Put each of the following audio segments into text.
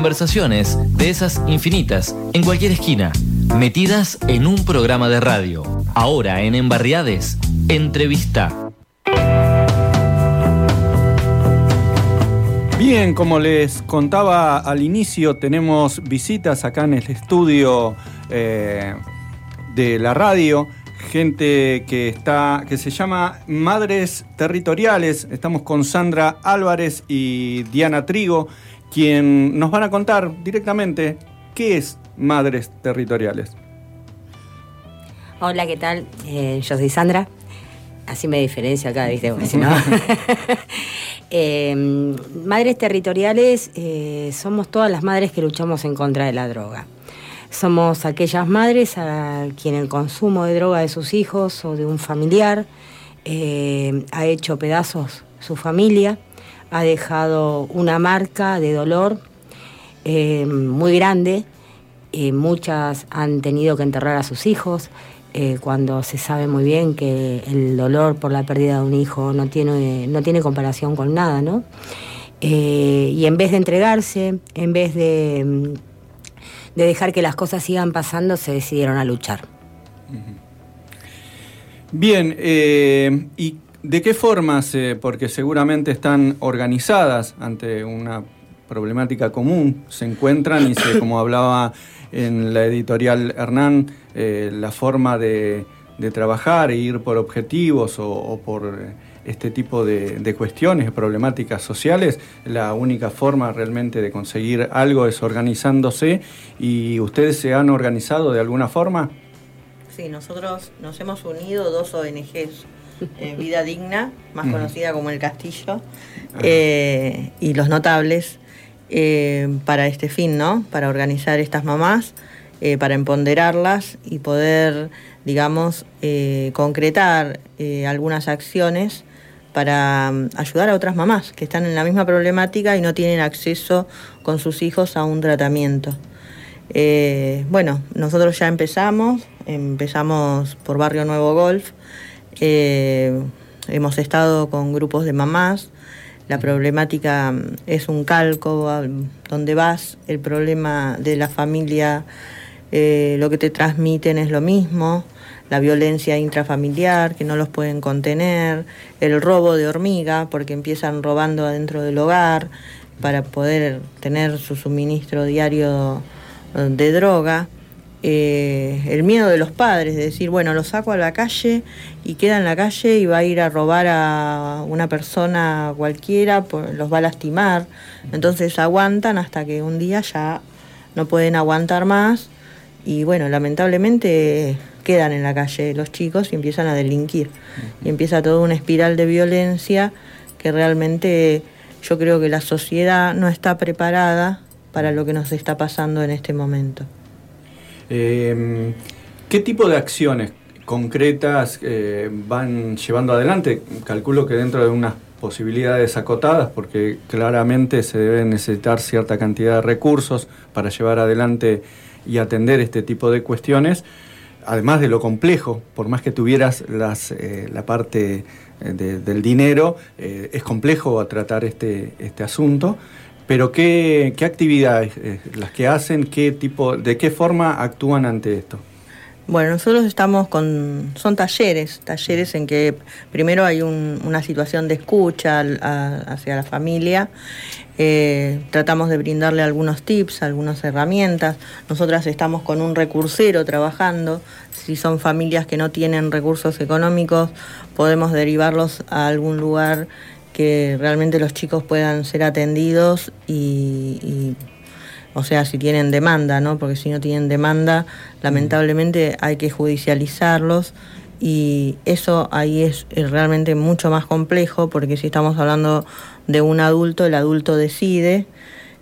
Conversaciones de esas infinitas, en cualquier esquina, metidas en un programa de radio. Ahora en Embarriades, entrevista. Bien, como les contaba al inicio, tenemos visitas acá en el estudio eh, de la radio gente que está que se llama Madres Territoriales. Estamos con Sandra Álvarez y Diana Trigo, quien nos van a contar directamente qué es Madres Territoriales. Hola, ¿qué tal? Eh, yo soy Sandra. Así me diferencio acá, ¿viste? si no. Eh, madres territoriales eh, somos todas las madres que luchamos en contra de la droga. Somos aquellas madres a quien el consumo de droga de sus hijos o de un familiar eh, ha hecho pedazos su familia, ha dejado una marca de dolor eh, muy grande. Eh, muchas han tenido que enterrar a sus hijos cuando se sabe muy bien que el dolor por la pérdida de un hijo no tiene, no tiene comparación con nada, ¿no? y en vez de entregarse, en vez de de dejar que las cosas sigan pasando, se decidieron a luchar. Bien, eh, ¿y de qué formas, porque seguramente están organizadas ante una problemática común, se encuentran y se, como hablaba en la editorial Hernán, eh, la forma de, trabajar e ir por objetivos o, por este tipo de, de, cuestiones, problemáticas sociales, la única forma realmente de conseguir algo es organizándose. Y ustedes se han organizado de alguna forma. Sí, nosotros nos hemos unido dos ONGs, eh, Vida Digna, más conocida como El Castillo, eh, y Los Notables, eh, para este fin, ¿no? Para organizar estas mamás, para empoderarlas y poder, digamos, concretar algunas acciones para mm, ayudar a otras mamás que están en la misma problemática y no tienen acceso con sus hijos a un tratamiento. Eh, bueno, nosotros ya empezamos, empezamos por Barrio Nuevo Golf, eh, hemos estado con grupos de mamás, la problemática es un calco, donde vas, el problema de la familia, eh, lo que te transmiten es lo mismo. La violencia intrafamiliar, que no los pueden contener, el robo de hormiga, porque empiezan robando adentro del hogar para poder tener su suministro diario eh, de droga. Eh, el miedo de los padres, de decir, bueno, lo saco a la calle y queda en la calle y va a ir a robar a una persona cualquiera, los va a lastimar. Entonces aguantan hasta que un día ya no pueden aguantar más y bueno, lamentablemente quedan en la calle los chicos y empiezan a delinquir. Y empieza toda una espiral de violencia que realmente yo creo que la sociedad no está preparada para lo que nos está pasando en este momento. Em, ¿Qué tipo de acciones concretas eh, van llevando adelante? Calculo que dentro de unas posibilidades acotadas, porque claramente se debe necesitar cierta cantidad de recursos para llevar adelante y atender este tipo de cuestiones además de lo complejo, por más que tuvieras eh, la parte eh, del dinero, es complejo tratar este, este asunto. Pero ¿qué, actividades las que hacen, qué tipo, de qué forma actúan ante esto? Bueno, nosotros estamos con, son talleres, talleres en que primero hay una situación de escucha hacia la familia, eh, tratamos de brindarle algunos tips, algunas herramientas. Nosotras estamos con un recursero trabajando. Si son familias que no tienen recursos económicos, podemos derivarlos a algún lugar que realmente los chicos puedan ser atendidos y o sea, si tienen demanda, ¿no? Porque si no tienen demanda, lamentablemente hay que judicializarlos y eso ahí es, realmente mucho más complejo porque si estamos hablando de un adulto, el adulto decide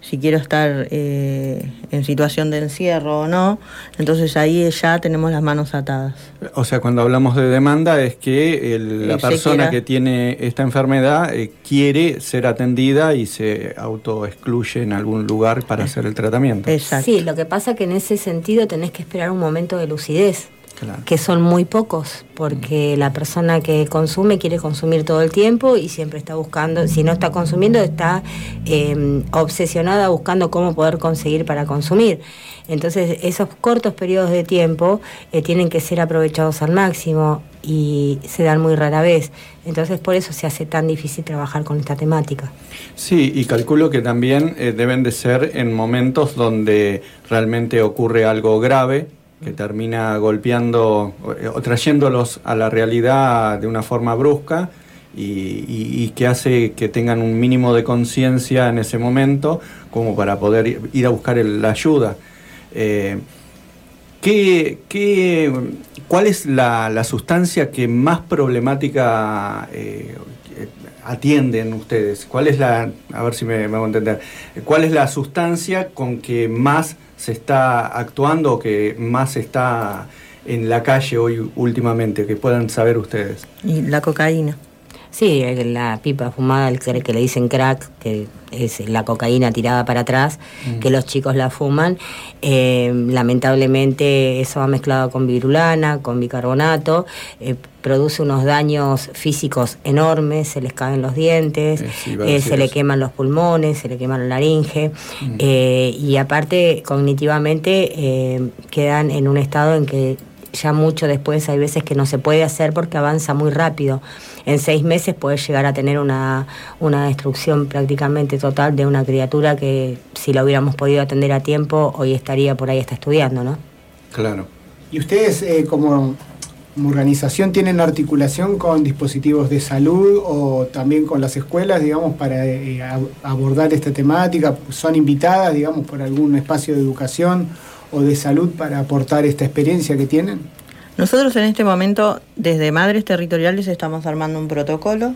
si quiero estar eh, en situación de encierro o no, entonces ahí ya tenemos las manos atadas. O sea, cuando hablamos de demanda es que la persona que tiene esta enfermedad eh, quiere ser atendida y se autoexcluye en algún lugar para hacer el tratamiento. Exacto. Sí, lo que pasa que en ese sentido tenés que esperar un momento de lucidez. Que son muy pocos, porque la persona que consume quiere consumir todo el tiempo y siempre está buscando, si no está consumiendo, está em, obsesionada buscando cómo poder conseguir para consumir. Entonces, esos cortos periodos de tiempo eh, tienen que ser aprovechados al máximo y se dan muy rara vez. Entonces, por eso se hace tan difícil trabajar con esta temática. Sí, y calculo que también eh, deben de ser en momentos donde realmente ocurre algo grave que termina golpeando o trayéndolos a la realidad de una forma brusca y, que hace que tengan un mínimo de conciencia en ese momento como para poder ir a buscar la ayuda. Eh, ¿qué, cuál es la, sustancia que más problemática eh, atienden ustedes? ¿Cuál es la, a ver si me, me a entender, cuál es la sustancia con que más se está actuando o que más está en la calle hoy últimamente, que puedan saber ustedes? Y la cocaína. Sí, la pipa fumada, el que le dicen crack, que es la cocaína tirada para atrás, mm. que los chicos la fuman. Eh, lamentablemente eso va mezclado con virulana, con bicarbonato, eh, produce unos daños físicos enormes, se les caen los dientes, eh, se le queman los pulmones, se le queman la laringe, mm. y aparte cognitivamente quedan en un estado en que ya mucho después hay veces que no se puede hacer porque avanza muy rápido. En seis meses puede llegar a tener una, una destrucción prácticamente total de una criatura que si la hubiéramos podido atender a tiempo hoy estaría por ahí está estudiando, ¿no? Claro. ¿Y ustedes eh, como, organización tienen articulación con dispositivos de salud o también con las escuelas, digamos, para eh, abordar esta temática? ¿Son invitadas, digamos, por algún espacio de educación o de salud para aportar esta experiencia que tienen? Nosotros en este momento, desde Madres Territoriales, estamos armando un protocolo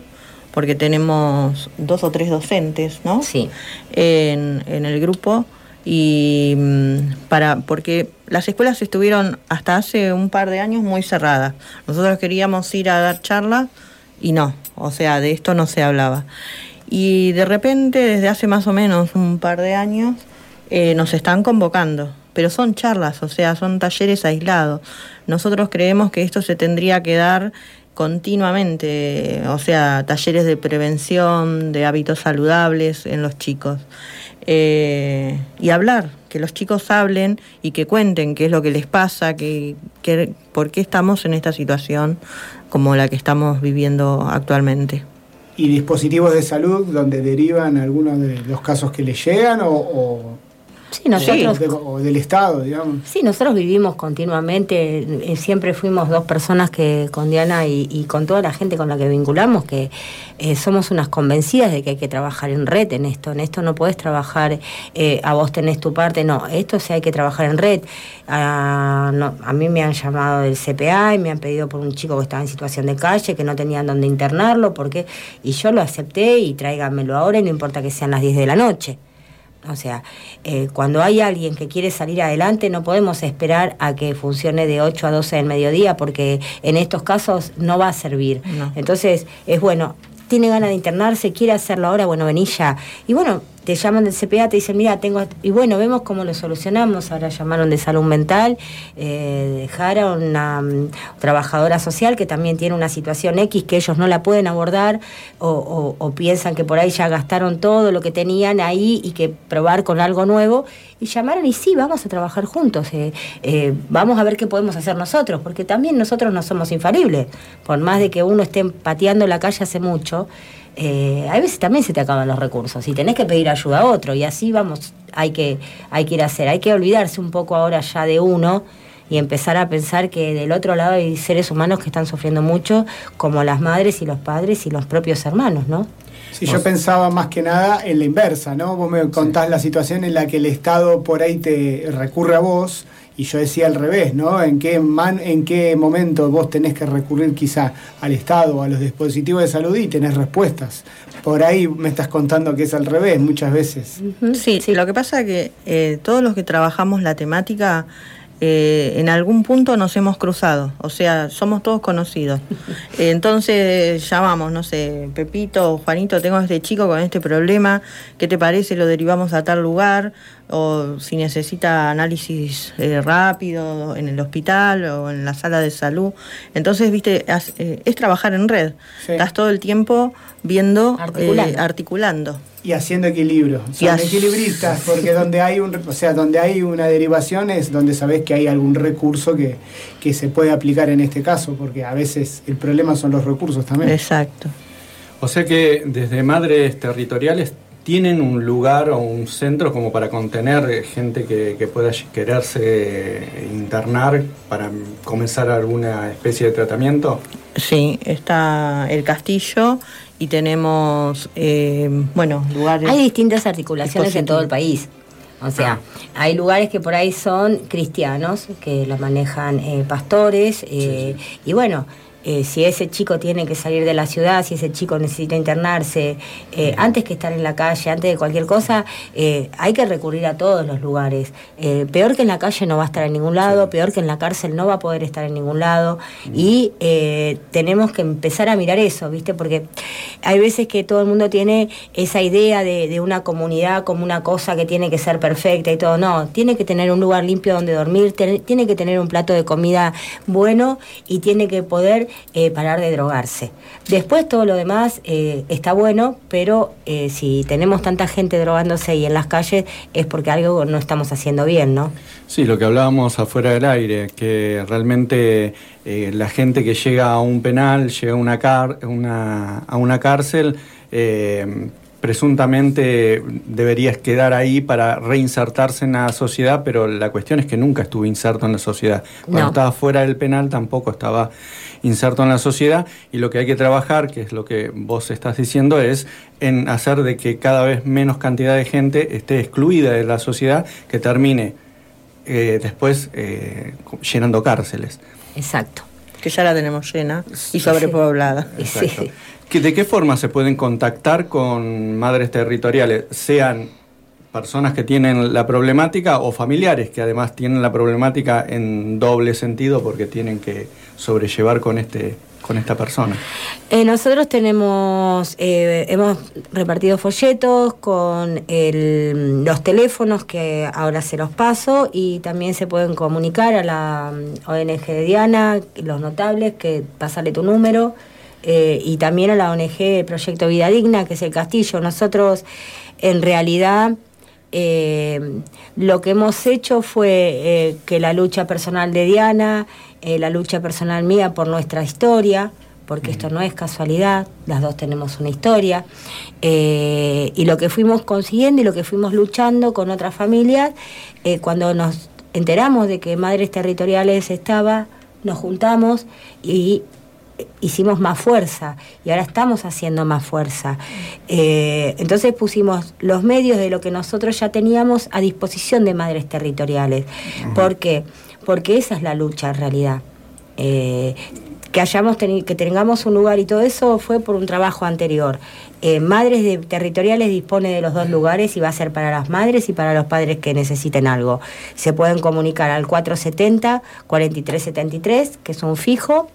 porque tenemos dos o tres docentes, ¿no? Sí. En, en el grupo y mm, para porque las escuelas estuvieron hasta hace un par de años muy cerradas. Nosotros queríamos ir a dar charlas y no, o sea, de esto no se hablaba. Y de repente, desde hace más o menos un par de años, eh, nos están convocando pero son charlas, o sea, son talleres aislados. Nosotros creemos que esto se tendría que dar continuamente, o sea, talleres de prevención, de hábitos saludables en los chicos. Eh, y hablar, que los chicos hablen y que cuenten qué es lo que les pasa, que, por qué estamos en esta situación como la que estamos viviendo actualmente. ¿Y dispositivos de salud donde derivan algunos de los casos que les llegan o Sí, nosotros. o del Estado, digamos. Sí, nosotros vivimos continuamente, eh, siempre fuimos dos personas que con Diana y, con toda la gente con la que vinculamos, que eh, somos unas convencidas de que hay que trabajar en red en esto. En esto no podés trabajar, eh, a vos tenés tu parte, no, esto sí hay que trabajar en red. Ah, a mí me han llamado del CPA y me han pedido por un chico que estaba en situación de calle, que no tenían dónde internarlo, porque y yo lo acepté y tráigamelo ahora y no importa que sean las 10 de la noche. O sea, eh, cuando hay alguien que quiere salir adelante, no podemos esperar a que funcione de 8 a 12 del mediodía, porque en estos casos no va a servir. Entonces, es bueno, tiene ganas de internarse, quiere hacerlo ahora, bueno, vení ya. Y bueno, te llaman del CPA, te dicen, mira, tengo... Y bueno, vemos cómo lo solucionamos. Ahora llamaron de salud mental, eh, dejaron una mm, trabajadora social que también tiene una situación X que ellos no la pueden abordar o, piensan que por ahí ya gastaron todo lo que tenían ahí y que probar con algo nuevo. Y llamaron y sí, vamos a trabajar juntos, eh, eh, vamos a ver qué podemos hacer nosotros, porque también nosotros no somos infalibles. Por más de que uno esté pateando la calle hace mucho, eh, a veces también se te acaban los recursos y tenés que pedir ayuda a otro y así vamos, hay que, hay que ir a hacer, hay que olvidarse un poco ahora ya de uno y empezar a pensar que del otro lado hay seres humanos que están sufriendo mucho, como las madres y los padres y los propios hermanos, ¿no? Sí, yo pensaba más que nada en la inversa, ¿no? Vos me contás la situación en la que el Estado por ahí te recurre a vos y yo decía al revés, ¿no? ¿En qué, man, ¿En qué momento vos tenés que recurrir quizá al Estado o a los dispositivos de salud y tenés respuestas? Por ahí me estás contando que es al revés muchas veces. Sí, sí. lo que pasa es que eh, todos los que trabajamos la temática eh, en algún punto nos hemos cruzado, o sea, somos todos conocidos. Entonces llamamos, no sé, Pepito o Juanito, tengo a este chico con este problema, ¿qué te parece? Lo derivamos a tal lugar, o si necesita análisis eh, rápido en el hospital o en la sala de salud. Entonces, viste, eh, es trabajar en red. Estás todo el tiempo viendo, articulando y haciendo equilibrio. Son equilibristas, porque donde hay un, o sea, donde hay una derivación es donde sabes que hay algún recurso que, que se puede aplicar en este caso, porque a veces el problema son los recursos también. Exacto. O sea que desde madres territoriales tienen un lugar o un centro como para contener gente que, que, pueda quererse internar para comenzar alguna especie de tratamiento? Sí, está el castillo y tenemos, eh, bueno, lugares... Hay distintas articulaciones en todo el país. O sea, hay lugares que por ahí son cristianos, que los manejan eh, pastores, eh, y bueno, eh, si ese chico tiene que salir de la ciudad, si ese chico necesita internarse, eh, antes que estar en la calle, antes de cualquier cosa, eh, hay que recurrir a todos los lugares. peor que en la calle no va a estar en ningún lado, peor que en la cárcel no va a poder estar en ningún lado. Y tenemos que empezar a mirar eso, ¿viste? Porque hay veces que todo el mundo tiene esa idea de, una comunidad como una cosa que tiene que ser perfecta y todo. No, tiene que tener un lugar limpio donde dormir, tiene que tener un plato de comida bueno y tiene que poder eh, parar de drogarse. Después todo lo demás eh, está bueno, pero eh, si tenemos tanta gente drogándose ahí en las calles es porque algo no estamos haciendo bien, ¿no? Sí, lo que hablábamos afuera del aire, que realmente la gente que llega a un penal, llega a una, car una, a una cárcel, presuntamente deberías quedar ahí para reinsertarse en la sociedad, pero la cuestión es que nunca estuvo inserto en la sociedad. Cuando estaba fuera del penal tampoco estaba inserto en la sociedad y lo que hay que trabajar, que es lo que vos estás diciendo, es en hacer de que cada vez menos cantidad de gente esté excluida de la sociedad, que termine eh, después eh, llenando cárceles. Exacto. Que ya la tenemos llena y sobrepoblada. Sí. ¿De qué forma se pueden contactar con madres territoriales? Sean personas que tienen la problemática o familiares que además tienen la problemática en doble sentido porque tienen que sobrellevar con este con esta persona? Eh, nosotros tenemos, eh, hemos repartido folletos con los teléfonos que ahora se los paso y también se pueden comunicar a la mm, ONG de Diana, los notables, que pasarle tu número eh, y también a la ONG Proyecto Vida Digna, que es el castillo. Nosotros, en realidad, eh, lo que hemos hecho fue eh, que la lucha personal de Diana, la lucha personal mía por nuestra historia, porque esto no es casualidad, las dos tenemos una historia, y lo que fuimos consiguiendo y lo que fuimos luchando con otras familias, cuando nos enteramos de que Madres Territoriales estaba, nos juntamos y hicimos más fuerza y ahora estamos haciendo más fuerza. Eh, entonces pusimos los medios de lo que nosotros ya teníamos a disposición de madres territoriales. ¿Por qué? Porque esa es la lucha en realidad. Eh, que hayamos que tengamos un lugar y todo eso fue por un trabajo anterior. Eh, madres de, territoriales dispone de los dos lugares y va a ser para las madres y para los padres que necesiten algo. Se pueden comunicar al 470-4373, que es un fijo.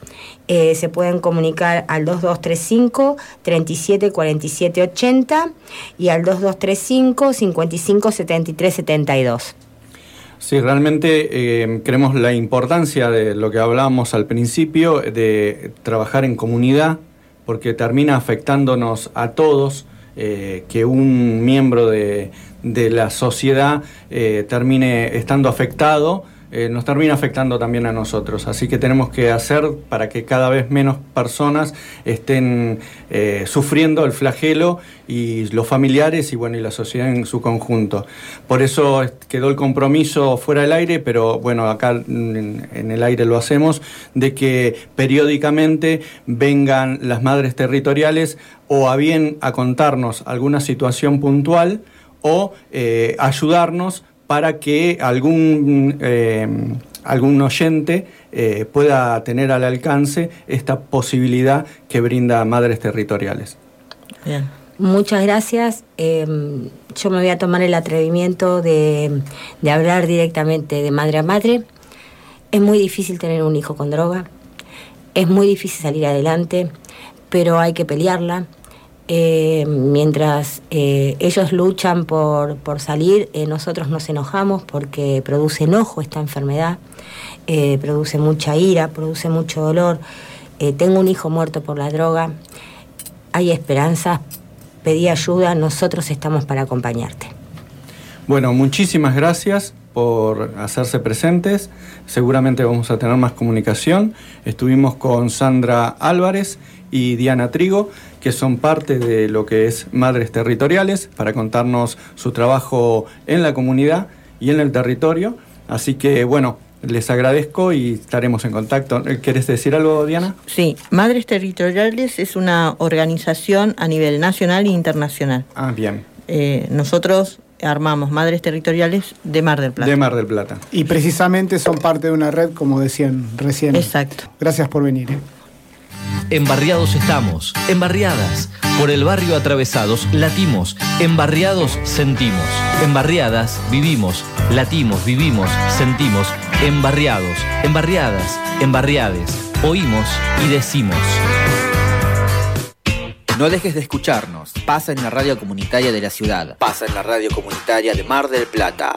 Eh, se pueden comunicar al 2235 374780 y al 2235 557372. Sí, realmente eh, creemos la importancia de lo que hablábamos al principio, de trabajar en comunidad, porque termina afectándonos a todos, eh, que un miembro de, la sociedad eh, termine estando afectado eh, nos termina afectando también a nosotros. Así que tenemos que hacer para que cada vez menos personas estén eh, sufriendo el flagelo y los familiares y bueno y la sociedad en su conjunto. Por eso quedó el compromiso fuera del aire, pero bueno, acá en el aire lo hacemos, de que periódicamente vengan las madres territoriales o a bien a contarnos alguna situación puntual o eh, ayudarnos para que algún, eh, algún oyente eh, pueda tener al alcance esta posibilidad que brinda Madres Territoriales. Bien. Muchas gracias. Em, yo me voy a tomar el atrevimiento de, hablar directamente de madre a madre. Es muy difícil tener un hijo con droga, es muy difícil salir adelante, pero hay que pelearla. Eh, mientras eh, ellos luchan por, por salir, eh, nosotros nos enojamos porque produce enojo esta enfermedad, produce mucha ira, produce mucho dolor. tengo un hijo muerto por la droga, hay esperanza, pedí ayuda, nosotros estamos para acompañarte. Bueno, muchísimas gracias por hacerse presentes. Seguramente vamos a tener más comunicación. Estuvimos con Sandra Álvarez y Diana Trigo, que son parte de lo que es Madres Territoriales, para contarnos su trabajo en la comunidad y en el territorio. Así que, bueno, les agradezco y estaremos en contacto. ¿Quieres decir algo, Diana? Sí, Madres Territoriales es una organización a nivel nacional e internacional. Ah, bien. Eh, nosotros armamos Madres Territoriales de Mar del Plata. De Mar del Plata. Y precisamente son parte de una red, como decían recién. Exacto. Gracias por venir. ¿eh? Embarriados estamos, embarriadas. Por el barrio atravesados, latimos. Embarriados, sentimos. Embarriadas, vivimos. Latimos, vivimos, sentimos. Embarriados, embarriadas, embarriades. Oímos y decimos. No dejes de escucharnos. Pasa en la radio comunitaria de la ciudad. Pasa en la radio comunitaria de Mar del Plata.